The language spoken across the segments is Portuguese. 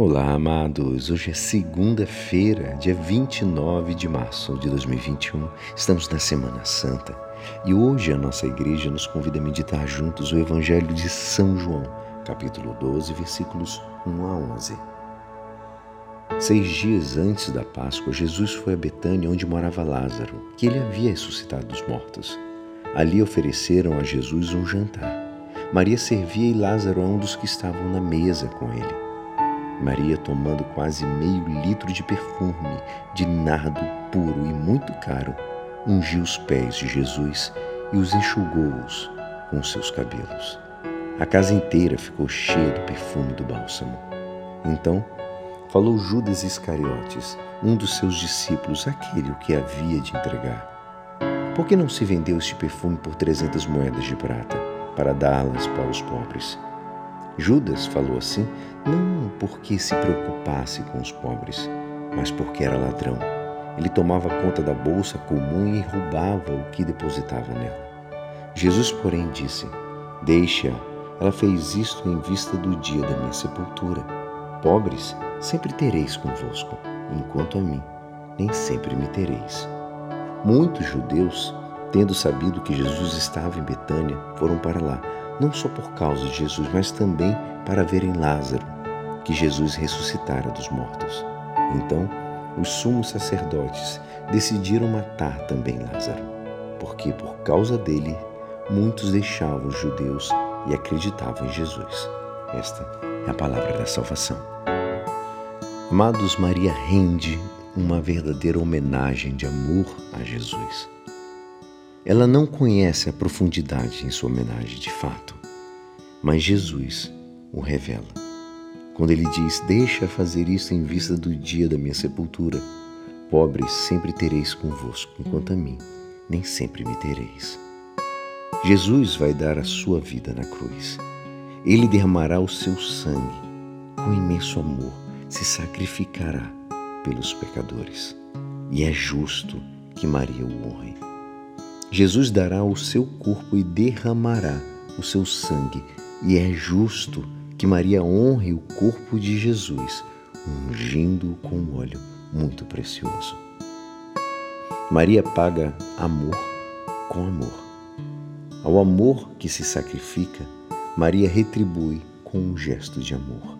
Olá, amados. Hoje é segunda-feira, dia 29 de março de 2021. Estamos na Semana Santa e hoje a nossa igreja nos convida a meditar juntos o Evangelho de São João, capítulo 12, versículos 1 a 11. Seis dias antes da Páscoa, Jesus foi a Betânia, onde morava Lázaro, que ele havia ressuscitado dos mortos. Ali ofereceram a Jesus um jantar. Maria servia e Lázaro é um dos que estavam na mesa com ele. Maria, tomando quase meio litro de perfume de nardo puro e muito caro, ungiu os pés de Jesus e os enxugou-os com seus cabelos. A casa inteira ficou cheia do perfume do bálsamo. Então, falou Judas Iscariotes, um dos seus discípulos, aquele o que havia de entregar. Por que não se vendeu este perfume por trezentas moedas de prata, para dá-las para os pobres? Judas falou assim não porque se preocupasse com os pobres, mas porque era ladrão. Ele tomava conta da bolsa comum e roubava o que depositava nela. Jesus, porém, disse: Deixa, ela fez isto em vista do dia da minha sepultura. Pobres sempre tereis convosco, enquanto a mim nem sempre me tereis. Muitos judeus, tendo sabido que Jesus estava em Betânia, foram para lá não só por causa de Jesus, mas também para verem Lázaro, que Jesus ressuscitara dos mortos. Então, os sumos sacerdotes decidiram matar também Lázaro, porque por causa dele muitos deixavam os judeus e acreditavam em Jesus. Esta é a palavra da salvação. Amados, Maria rende uma verdadeira homenagem de amor a Jesus. Ela não conhece a profundidade em sua homenagem de fato, mas Jesus o revela. Quando ele diz: Deixa fazer isso em vista do dia da minha sepultura, pobres sempre tereis convosco, enquanto a mim nem sempre me tereis. Jesus vai dar a sua vida na cruz. Ele derramará o seu sangue. Com imenso amor, se sacrificará pelos pecadores. E é justo que Maria o honre. Jesus dará o seu corpo e derramará o seu sangue, e é justo que Maria honre o corpo de Jesus, ungindo-o com óleo muito precioso. Maria paga amor com amor. Ao amor que se sacrifica, Maria retribui com um gesto de amor.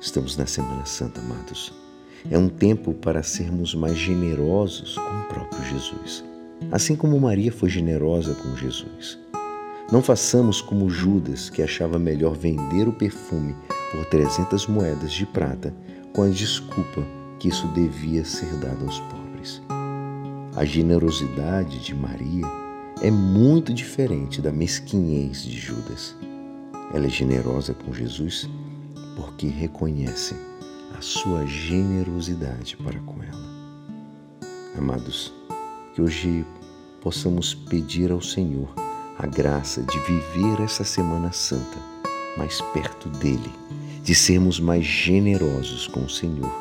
Estamos na Semana Santa, amados. É um tempo para sermos mais generosos com o próprio Jesus assim como Maria foi generosa com Jesus. Não façamos como Judas, que achava melhor vender o perfume por 300 moedas de prata com a desculpa que isso devia ser dado aos pobres. A generosidade de Maria é muito diferente da mesquinhez de Judas. Ela é generosa com Jesus porque reconhece a sua generosidade para com ela. Amados, que hoje possamos pedir ao Senhor a graça de viver essa Semana Santa mais perto dele, de sermos mais generosos com o Senhor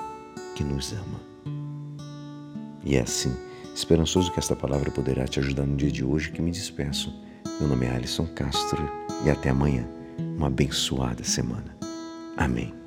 que nos ama. E é assim, esperançoso que esta palavra poderá te ajudar no dia de hoje que me despeço. Meu nome é Alisson Castro e até amanhã. Uma abençoada semana. Amém.